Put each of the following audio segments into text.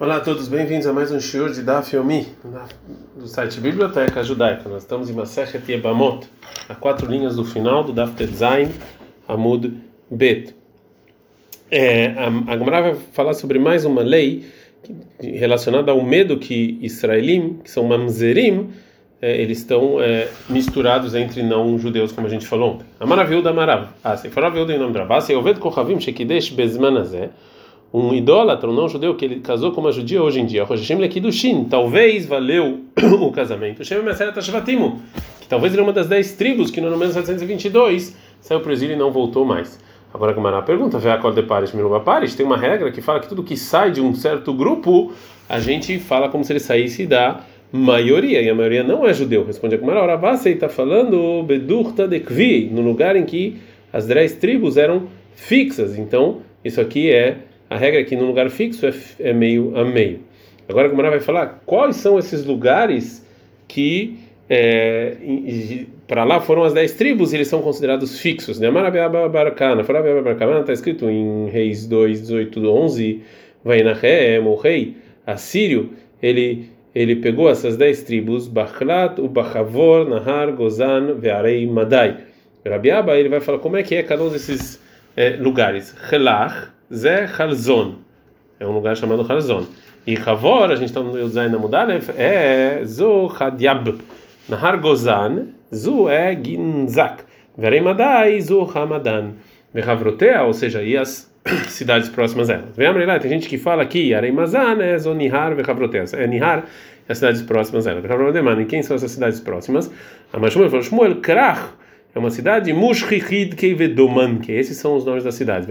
Olá a todos, bem-vindos a mais um shiur de Daf Yomi, do site Biblioteca Judaica. Nós estamos em Masechet Yebamot, a quatro linhas do final do Daf Tetzain Amud Bet. É, a, Gemara vai falar sobre mais uma lei relacionada ao medo que Israelim, que são mamzerim, é, eles estão é, misturados entre não judeus, como a gente falou ontem. Da Marav. Ah, se for a em nome de Rabassa, eu vejo Kohavim Shekidesh Bezmanazé um idólatra, um não judeu, que ele casou com uma judia hoje em dia, talvez valeu o casamento. Shem Meseret que talvez ele é uma das dez tribos que no número 722 saiu para o exílio e não voltou mais. Agora Gamara pergunta, vê a de Paris, Miruba Paris, tem uma regra que fala que tudo que sai de um certo grupo, a gente fala como se ele saísse da maioria, e a maioria não é judeu. Responde a Gamara, ora está falando Bedurta de Kvi, no lugar em que as dez tribos eram fixas. Então, isso aqui é a regra é que no lugar fixo é, é meio a meio. Agora a Gemara vai falar quais são esses lugares que é, para lá foram as dez tribos e eles são considerados fixos. Né? Marabiabarcana, está escrito em Reis 2, 18, 11, vai na o rei assírio, ele ele pegou essas dez tribos, Bachlat, Ubachavor, Nahar, Gozan, Vearei, Madai. Rabiaba ele vai falar como é que é cada um desses é, lugares. Relach, Zé Halzon. É um lugar chamado Halzon. E Havor, a gente está no Zain Mudalev, é Zo Hadiab. Nahar Gozan, Zu é Ginzak. Verei Madai, Zu Hamadan. Vehavrotea, ou seja, e as cidades próximas a elas. Vem lá, tem gente que fala que Areimazan é Zonihar, Vehavrotea. É Nihar, as cidades próximas a elas. Vehavrotea, e quem são essas cidades próximas? A Mashmuel falou, Shmuel Krach é uma cidade Mushrichid Keivedoman, que esses são os nomes das cidades.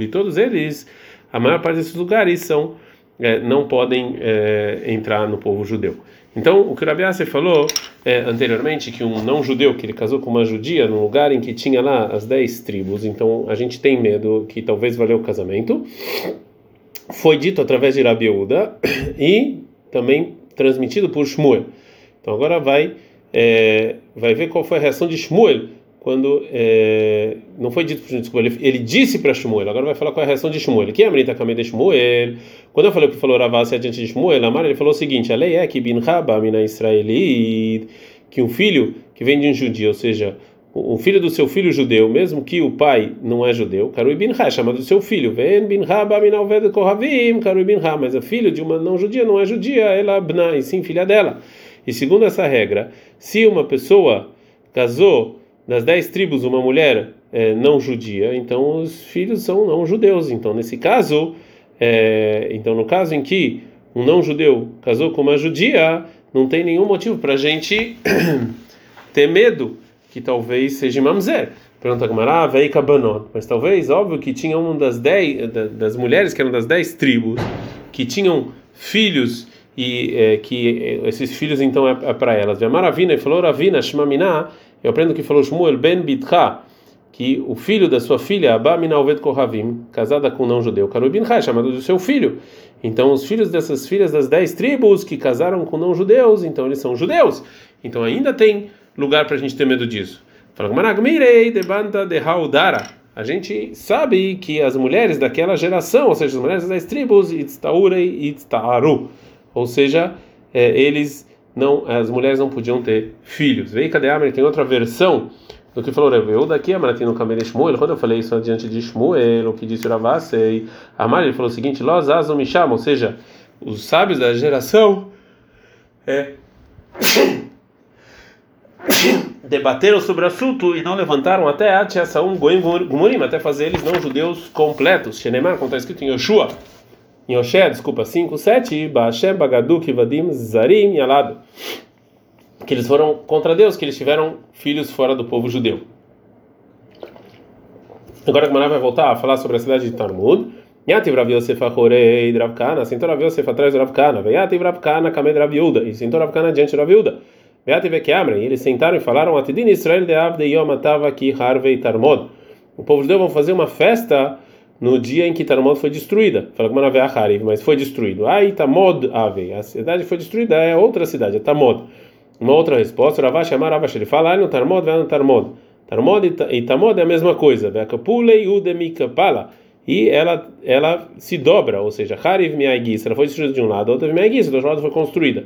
E todos eles, a maior parte desses lugares são é, não podem é, entrar no povo judeu. Então, o que Rabi falou é, anteriormente, que um não judeu, que ele casou com uma judia num lugar em que tinha lá as dez tribos, então a gente tem medo que talvez valeu o casamento, foi dito através de Rabi e também transmitido por Shmuel. Então agora vai é, vai ver qual foi a reação de Shmuel quando é, não foi dito para Shmuel, ele, ele disse para Shmuel. Agora vai falar qual é a reação de Shmuel. Que é a menina também de Shmuel. Quando eu falei o que falou Ravassi adiante de Shmuel, Amar ele falou o seguinte: a lei é que bin mina israeli que um filho que vem de um judeu, ou seja, o filho do seu filho judeu, mesmo que o pai não é judeu, Karui bin Ha, chamado do seu filho, Ven bin Ha oved kohavim, Karui bin Ha, mas o filho de uma não judia não é judia, ela bna, e sim filha dela. E segundo essa regra, se uma pessoa casou das dez tribos uma mulher é, não judia, então os filhos são não judeus. Então nesse caso, é, então no caso em que um não judeu casou com uma judia, não tem nenhum motivo para a gente ter medo que talvez seja mamzer. Pergunta Gamara, vei Kabanon. Mas talvez, óbvio que tinha uma das dez das mulheres que eram das dez tribos que tinham filhos e é, que esses filhos então é, é para elas. Maravina e falou Ravina Shmamina, eu aprendo que falou Shmuel ben Bitcha, que o filho da sua filha Abamina Oved Kohavim, casada com um não judeu, Karubin Chai, chamado do seu filho. Então os filhos dessas filhas das dez tribos que casaram com não judeus, então eles são judeus. Então ainda tem lugar para a gente ter medo disso. Fala debanta de Haudara. A gente sabe que as mulheres daquela geração, ou seja, as mulheres das tribos, Itztaurei e Itztaru, ou seja, é, eles não, as mulheres não podiam ter filhos. Veio cadê a Tem outra versão do que falou eu daqui a Maratina no caminho de Shmuel. Quando eu falei isso diante de Shmuel, o que disse Ravasei, a Mari falou o seguinte: Los Azom me chamam, ou seja, os sábios da geração é, debateram sobre o assunto e não levantaram até Atiasaum Goim Gumurim, até fazer eles não judeus completos. Shenemar, como está escrito em Yoshua em Oshé, desculpa, 5, 7, Baashem, Bagadu, Kivadim, Zarim, Yalado. Que eles foram contra Deus, que eles tiveram filhos fora do povo judeu. Agora a Gemara vai voltar a falar sobre a cidade de Talmud. Yativ Rav Yosef Achorei Rav Kana, sentou Rav Yosef atrás de Rav Kana. Yativ Rav Kana, Kamed Rav Yuda. E sentou Rav Kana diante de Rav Yuda. Yativ Ekeamre. Eles sentaram e falaram, Atidin Israel de Avde Yom Atava Ki Harvei Tarmod. O povo judeu vão fazer uma festa no dia em que Tarmod foi destruída. Fala como Harif, mas foi destruído. Ah, Tamod Ave. A cidade foi destruída, é outra cidade, é Tamod. Uma outra resposta, Ravash chamar Ravash, ele fala, ah, no Tarmod, vai no Tarmod. Tarmod e Tamod é a mesma coisa. Veakapulei Udemikapala. e ela ela se dobra, ou seja, Hariv Miaigis, ela foi destruída de um lado, a outra Miaigis, do outro lado foi construída.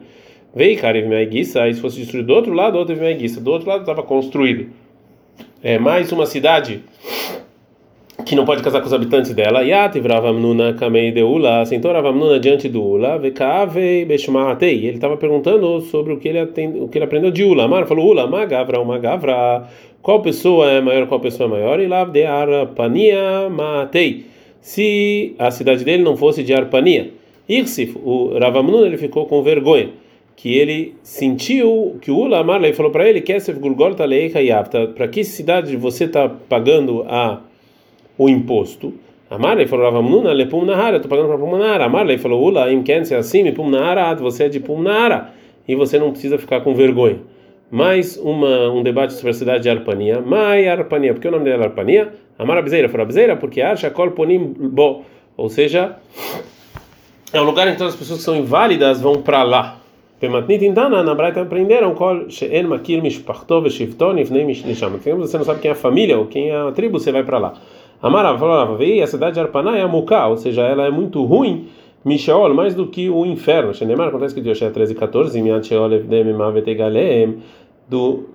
Veio Hariv Miaigis, aí se fosse destruída do outro lado, a outra Miaigis, do outro lado estava construído. É mais uma cidade que não pode casar com os habitantes dela. Yativ Ravamnuna Kamei Deula, sentou Ravamnuna diante do Ula, Vekavei Beshmatei. Ele estava perguntando sobre o que ele, atend... o que ele aprendeu de Ula. Amar falou: Ula, Magavra, Magavra. Qual pessoa é maior, qual pessoa é maior? E lá de Arpania Matei. Se a cidade dele não fosse de Arpania. Irsif, o Ravamnuna, ele ficou com vergonha que ele sentiu que o Ula Amar falou para ele: Kesef Gulgol Taleicha Yavta, para que cidade você está pagando a o imposto. Amarley falou, Ravamnuna, lepum nahara, estou pagando para pum nahara. Amarley falou, ula, imken se assim, pum nahara, você é de pum nahara. E você não precisa ficar com vergonha. Mais uma, um debate sobre a cidade de Arpania. Mai Arpania, por que o nome dela é Arpania? Amara Bezeira, falou Bezeira, porque acha kol ponim bo. Ou seja, é um lugar em que todas as pessoas que são inválidas vão para lá. Pematnit Indana, na Braita aprenderam kol she'en makir mishpachto veshivton ifnei mishnisham. Você não sabe quem é a família ou quem é a tribo, você vai para lá. Amara falava, veio a cidade de Arpaná é a Muká, ou seja, ela é muito ruim, Mishaol, mais do que o inferno. Xenemar, acontece que Deus é 13 e 14, do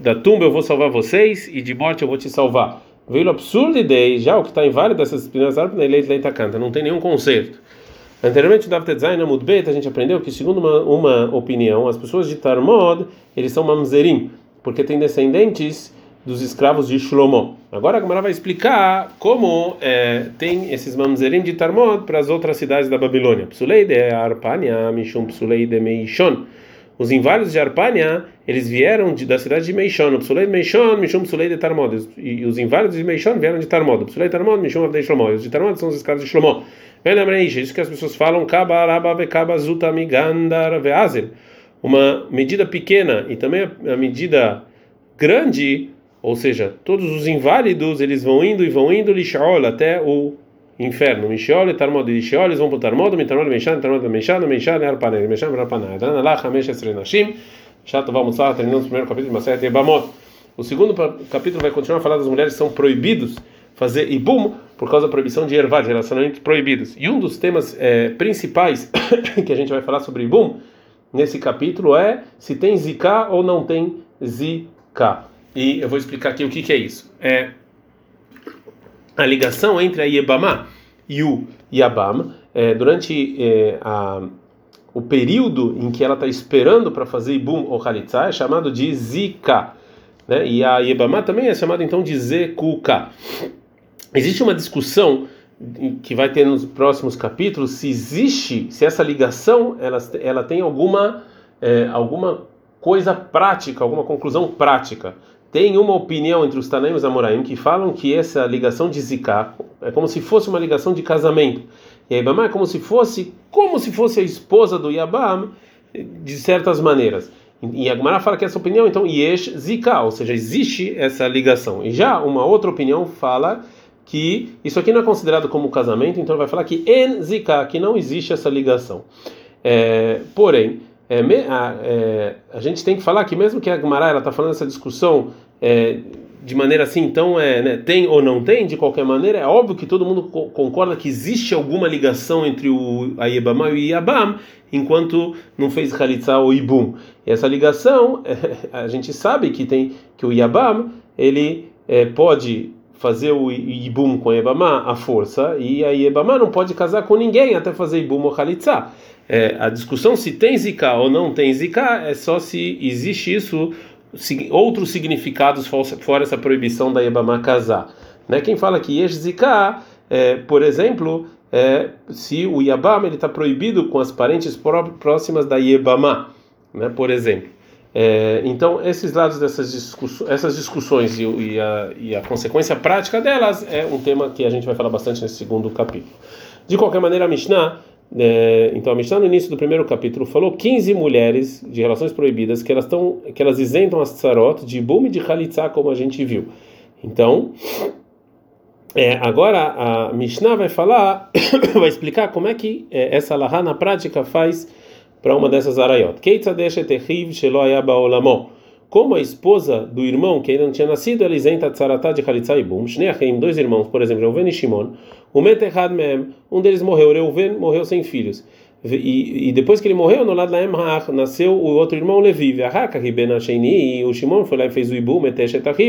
da tumba eu vou salvar vocês e de morte eu vou te salvar. Veio absurdo ideia, já o que está inválido dessas primeiras árvores, ele leita canta, não tem nenhum conserto. Anteriormente, o David Zayn Amudbet, a gente aprendeu que, segundo uma, uma opinião, as pessoas de Tarmod, eles são mamzerim, porque têm descendentes dos escravos de Shlomo. Agora a Gemara vai explicar como é, tem esses mamzerim de Tarmod para as outras cidades da Babilônia. Psulei de Arpania, Mishum Psulei de Meishon. Os inválidos de Arpania, eles vieram de, da cidade de Meishon. Psulei de Meishon, Mishum Psulei de Tarmod. E, os inválidos de Meishon vieram de Tarmod. Psulei de Tarmod, Mishum Avdei Shlomo. E os de Tarmod são os escravos de Shlomo. Isso que as pessoas falam, Kaba Araba Vekaba Zuta Migandar Veazel. Uma medida pequena e também a medida grande ou seja, todos os inválidos eles vão indo e vão indo lixaol até o inferno. Mishaol e Tarmod e Sheol, eles vão para o Tarmod, Mitarmod Meshan, Tarmod e Meshan, Meshan e Arpanel, Meshan e Arpanel. Dana lá, Hamesh Chato vamos lá, terminamos o primeiro capítulo de Maset Ebamot. O segundo capítulo vai continuar a falar das mulheres que são proibidos fazer ibum por causa da proibição de ervar, de relacionamentos proibidos. E um dos temas é, principais que a gente vai falar sobre ibum nesse capítulo é se tem zika ou não tem zika. E eu vou explicar aqui o que, que é isso. É a ligação entre a Yebamá e o Yabam é, durante é, a, o período em que ela está esperando para fazer Ibum ou Khalitsa é chamado de Zika. Né? E a Yebamá também é chamada então de Zekuka. Existe uma discussão que vai ter nos próximos capítulos se existe, se essa ligação ela, ela tem alguma, é, alguma coisa prática, alguma conclusão prática. Tem uma opinião entre os Tanaim e os Amoraim que falam que essa ligação de Zika é como se fosse uma ligação de casamento. E a Ibama é como se fosse como se fosse a esposa do Yabam de certas maneiras. E a fala que essa opinião, então, Yesh Zika, ou seja, existe essa ligação. E já uma outra opinião fala que isso aqui não é considerado como casamento, então vai falar que En Zika, que não existe essa ligação. É, porém, é, a, é, a, gente tem que falar que mesmo que a Gemara está falando essa discussão é, de maneira assim, então é, né, tem ou não tem, de qualquer maneira, é óbvio que todo mundo co concorda que existe alguma ligação entre o Ayebama e o Iabam, enquanto não fez Khalitsa ou Ibum. E essa ligação, a gente sabe que tem que o Iabam, ele é, pode fazer o Ibum com a Yebama à força, e a Yebama não pode casar com ninguém até fazer Ibum ou Khalitsa. É, a discussão se tem Zika ou não tem Zika é só se existe isso, outros significados fora essa proibição da Yebama casar. Né? Quem fala que Yesh Zika, é, por exemplo, é, se o Yabama está proibido com as parentes próximas da Yebama, né? por exemplo. É, então, esses lados dessas essas discussões e, e, a, e, a, consequência prática delas é um tema que a gente vai falar bastante nesse segundo capítulo. De qualquer maneira, a Mishnah é, então a Mishnah no início do primeiro capítulo falou 15 mulheres de relações proibidas que elas estão que elas isentam as tsarot de bum e de khalitsa como a gente viu. Então é, agora a Mishnah vai falar, vai explicar como é que é, essa lahá na prática faz para uma dessas arayot. como a esposa do irmão que ainda não tinha nascido, ela isenta tzaratá de Khalitsa e Bum, dois irmãos, por exemplo, Reuven e Shimon, um deles morreu, Reuven morreu sem filhos. E, e, depois que ele morreu, no lado da nasceu o outro irmão Levi, e o Shimon foi lá e fez o Ibu,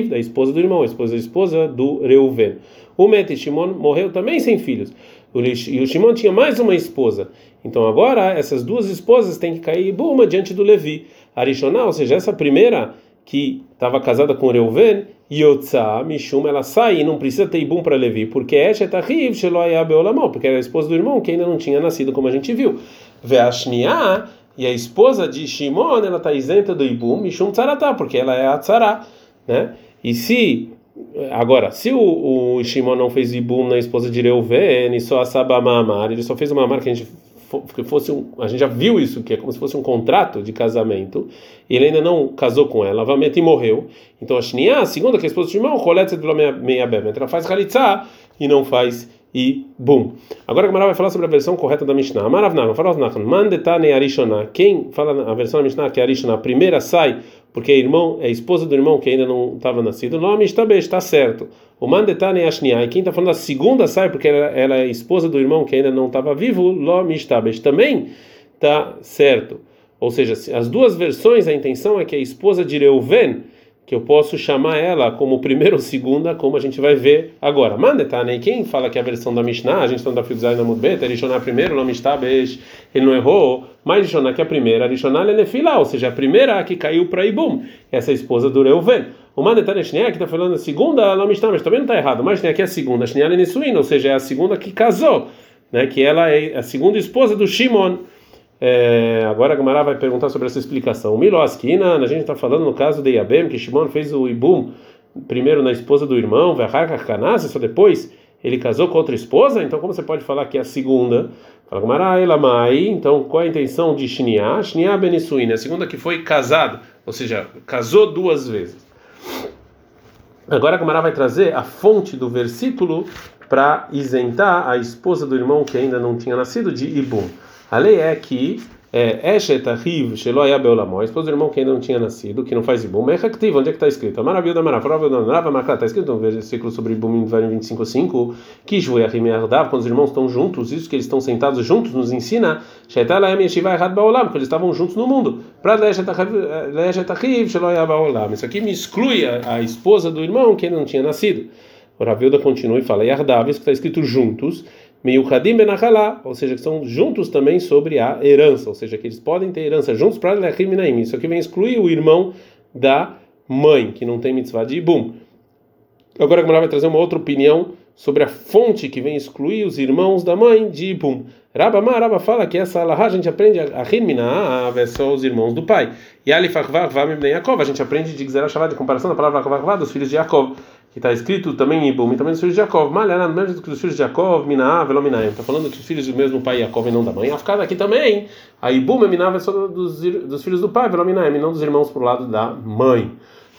da esposa do irmão, a esposa da esposa do Reuven. O Met Shimon morreu também sem filhos. E o Shimon tinha mais uma esposa. Então agora essas duas esposas têm que cair Ibu, uma diante do Levi. Arishoná, ou seja, essa primeira que estava casada com Reuven, Yotza, Mishum, ela sai não precisa ter Ibum para Levi, porque Eshetahiv, Sheloia Beolamão, porque era a esposa do irmão que ainda não tinha nascido, como a gente viu. Veashnia, e a esposa de Shimon, ela está isenta do Ibum, Mishum Tzaratá, porque ela é a Tzara, né? E se Agora, se o, o Shimon não fez Ibum na esposa de Reuven, e só a Saba Mamar, ele só fez uma marca que a gente que fosse um, a gente já viu isso que é como se fosse um contrato de casamento e ele ainda não casou com ela, Vamet e morreu. Então a Shnia, a segunda que é a esposa de irmão, coleta de meia bem, ela faz halitzá e não faz e bum. Agora a Gemara vai falar sobre a versão correta da Mishnah. Amaravnach, Faravnach, Mandetane. Quem fala a versão da Mishnah que é Arishona, a primeira sai porque é irmão, é esposa do irmão que ainda não estava nascido. O nome está bem, está certo. O Mandetane Ashniai, quem está falando a segunda sai porque ela, ela, é esposa do irmão que ainda não estava vivo. Lo Mishtabesh também está certo. Ou seja, as duas versões, a intenção é que a esposa de Reuven que eu posso chamar ela como primeira ou segunda, como a gente vai ver agora. Mandetane, quem fala que é a versão da Mishnah, a gente está no Dafilzai na Mudbeta, Rishoná primeiro, não Mistabesh, ele não errou, mas Rishoná que é a primeira, Rishoná é Nefilá, ou seja, a primeira que caiu para Ibum, essa é esposa do Reuven. O Mandetane Shneah, que está falando a segunda, não Mistabesh, também não está errado, mas Shneah que é a segunda, Shneah é Nesuína, ou seja, é a segunda que casou, né, que ela é a segunda esposa do Shimon. É, agora a Gamara vai perguntar sobre essa explicação. Miloskina, a gente está falando no caso de Yabem, que Shimon fez o Ibum primeiro na esposa do irmão, Verhakakanase, só depois ele casou com outra esposa, então como você pode falar que é a segunda? Fala Gamara, Elamai, então qual é a intenção de Shniá? Shniá Benissuína, a segunda que foi casado, ou seja, casou duas vezes. Agora a Gamara vai trazer a fonte do versículo para isentar a esposa do irmão que ainda não tinha nascido de Ibum. A lei é que é Eshet esposa do irmão que ainda não tinha nascido, que não faz Ibum, é Haktiv, onde é que está escrito? A maravilha da maravilha da maravilha está escrito no versículo sobre Ibum em 25.5, que Juehim Erdav, quando os irmãos estão juntos, isso que eles estão sentados juntos, nos ensina, Shetalaem Yeshiva Errad Baolam, porque eles estavam juntos no mundo. Para Eshet Sheloya Beolam, isso aqui me exclui a, a esposa do irmão que ainda não tinha nascido. O Ravilda continua e fala, Yardav, isso que está escrito juntos, Miyukadim benachalá, ou seja, que são juntos também sobre a herança, ou seja, que eles podem ter herança juntos para Lechim Naim. Isso aqui vem excluir o irmão da mãe, que não tem mitzvah de Ibum. Agora a Gemara vai trazer uma outra opinião sobre a fonte que vem excluir os irmãos da mãe de Ibum. Rabba Ma, Rabba fala que essa alahá a gente aprende a Rimina, é só os irmãos do pai. E Alifachvar Vam Yaakov, a gente aprende de Gzerah Shavá, de comparação da palavra Vakvá dos filhos de Yaakov que está escrito também em Ibum, também dos filhos de Jacob, Malhana, mesmo que dos filhos de Jacob, Minaá, Velominaim. Está falando que os filhos do mesmo pai Jacob e não da mãe. A ficar aqui também, a Ibum, Minaá, é só dos, dos filhos do pai, Velominaim, não dos irmãos por lado da mãe.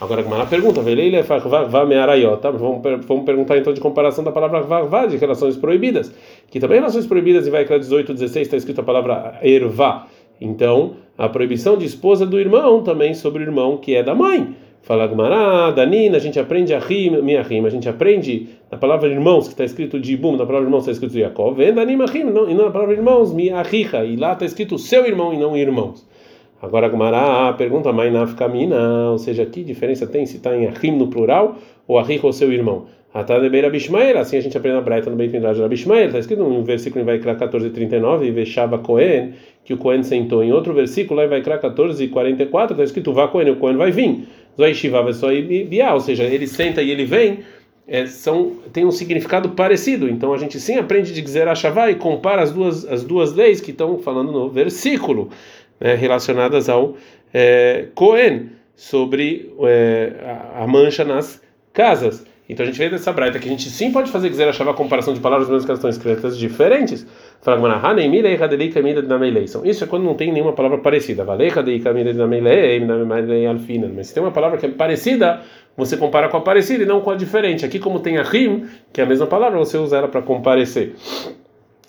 Agora, uma pergunta, Veleile Vamearayota. Vamos, vamos perguntar então de comparação da palavra Vavá, de relações proibidas. Que também relações proibidas, em Vaikra 18, 16, está escrito a palavra Ervá. Então, a proibição de esposa do irmão também sobre o irmão que é da mãe. Fala Gmará, Danina, a gente aprende a rima, minha rima, a gente aprende na palavra irmãos, que está escrito de Ibum, na palavra irmãos está escrito de Yaakov, vem Danima rim, não, e não na palavra irmãos, minha rica, e lá está escrito seu irmão e não irmãos. Agora Gmará pergunta, Mainaf Kamina, ou seja, que diferença tem se está em Ahim no plural ou Ahich ou seu irmão? Atadebeira Bishmael, assim a gente aprende na Braita no Beit Midrash da Bishmael, está escrito no versículo em Vaikra 14:39, e Veshava Cohen, que o Cohen sentou. Em outro versículo, lá em Vaikra 14:44, está escrito Vá Cohen, o Cohen vai vir. Zoishiva Biá, ou seja, ele senta e ele vem, é, são, tem um significado parecido. Então a gente sim aprende de Gzerah Shavá e compara as duas, as duas leis que estão falando no versículo, né, relacionadas ao é, Cohen, sobre é, a mancha nas casas. Então a gente vê dessa braita que a gente sim pode fazer quiser achar a comparação de palavras mesmo que elas estão escritas diferentes. Isso é quando não tem nenhuma palavra parecida. Mas se tem uma palavra que é parecida, você compara com a parecida e não com a diferente. Aqui, como tem a rim, que é a mesma palavra, você usa ela para comparecer.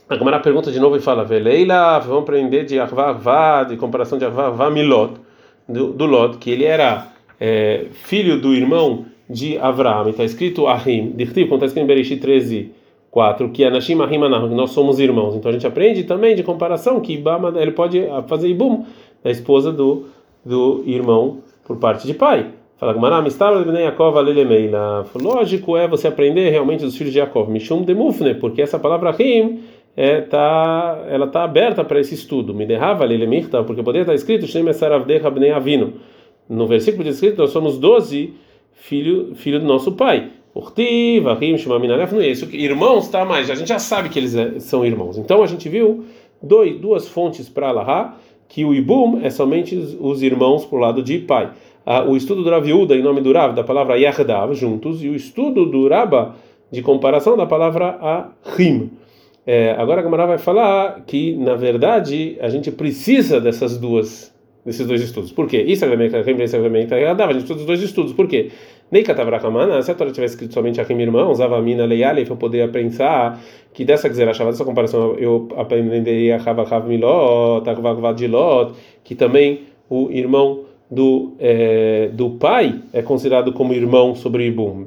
A Gamara pergunta de novo e fala: Veleila, vamos aprender de Arvavá, de comparação de Arvavá Milot, do, do Lod, que ele era é, filho do irmão de Avraham. Está escrito Ahim, Dirtiv, como está escrito em Bereshit 13, 4, que Anashim Ahim Anahim, que nós somos irmãos. Então a gente aprende também de comparação que Ibama, ele pode fazer Ibum, da esposa do, do irmão por parte de pai. Fala bnei Yaakov alelemeila. Lógico é você aprender realmente dos filhos de Yaakov. Mishum demufne, porque essa palavra Ahim é, tá, ela está aberta para esse estudo. Me derrava lelemirta, porque poderia estar escrito Shem Avino. No versículo diz escrito, nós somos doze filho, filho do nosso pai. Urtiv, Ahim, Shemaminalef, não é isso. Irmãos, tá, mas a gente já sabe que eles é, são irmãos. Então a gente viu dois, duas fontes para Allahá, que o Ibum é somente os irmãos por lado de pai. Ah, o estudo do Raviuda, em nome do Rav, da palavra Yahdav, juntos, e o estudo do Raba, de comparação da palavra Ahim. É, agora a Gamara vai falar que, na verdade, a gente precisa dessas duas desses dois estudos. Por quê? Isso referência agradável. A gente precisa dos dois estudos. Por quê? Nem Katavrakamana, se a Torá tivesse escrito somente Achim irmãos, Avamina Leialef, eu poderia pensar que dessa Gzerachava, dessa comparação, eu aprenderia Chavachav Milot, Takvakvad Lot, que também o irmão do, é, do pai é considerado como irmão sobre Ibum.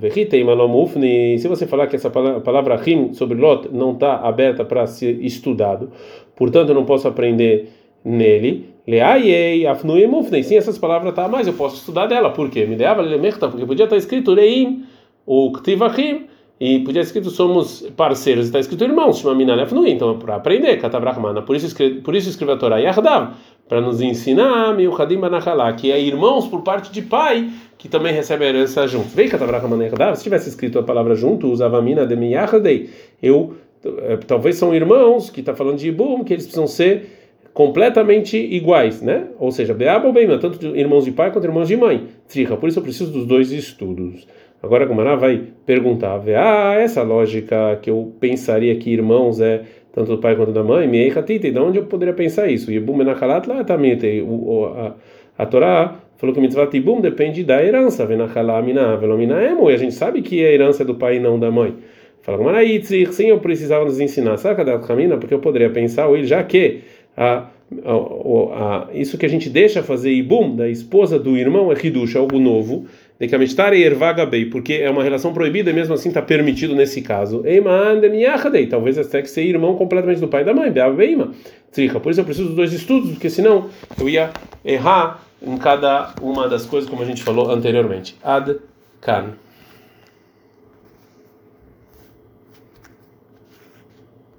Se você falar que essa palavra Rim sobre Lot não está aberta para ser estudado, portanto eu não posso aprender nele. Leaiei, afnuim, mufnei. Sim, essas palavras tá, mas eu posso estudar dela. Por quê? Me deava lemerta, porque podia estar escrito reim, ou ktivachim, e podia estar escrito somos parceiros, está escrito irmãos, chama minalef afnuim. Então, para aprender, katabrahmana. Por isso, por isso escreveu a Torá Yardav, para nos ensinar, miuchadim banachalá, que é irmãos por parte de pai, que também recebe a herança juntos. Vem katabrahmana Yardav, se tivesse escrito a palavra junto, usava mina de miyachadei, eu, eh, talvez são irmãos, que está falando de ibum, que eles precisam ser completamente iguais, né? Ou seja, Beaba ou Beima, tanto de irmãos de pai quanto irmãos de mãe. Tricha, por isso eu preciso dos dois estudos. Agora a Gumara vai perguntar, ah, essa lógica que eu pensaria que irmãos é tanto do pai quanto da mãe, me e de onde eu poderia pensar isso? E Bum lá também tem a, Torá falou que mitzvah tibum depende da herança, venachalá velomina emo, e a gente sabe que a herança é do pai e não da mãe. Fala Gumara, sim, eu precisava nos ensinar, sabe da caminha? Porque eu poderia pensar, ou já que a, a, a, isso que a gente deixa fazer ibum da esposa do irmão é hidush, algo novo, de que a mistar e ervagabei, porque é uma relação proibida e mesmo assim está permitido nesse caso. Talvez até que ser irmão completamente do pai e da mãe. Por isso eu preciso dos dois estudos, porque senão eu ia errar em cada uma das coisas, como a gente falou anteriormente. Ad kan.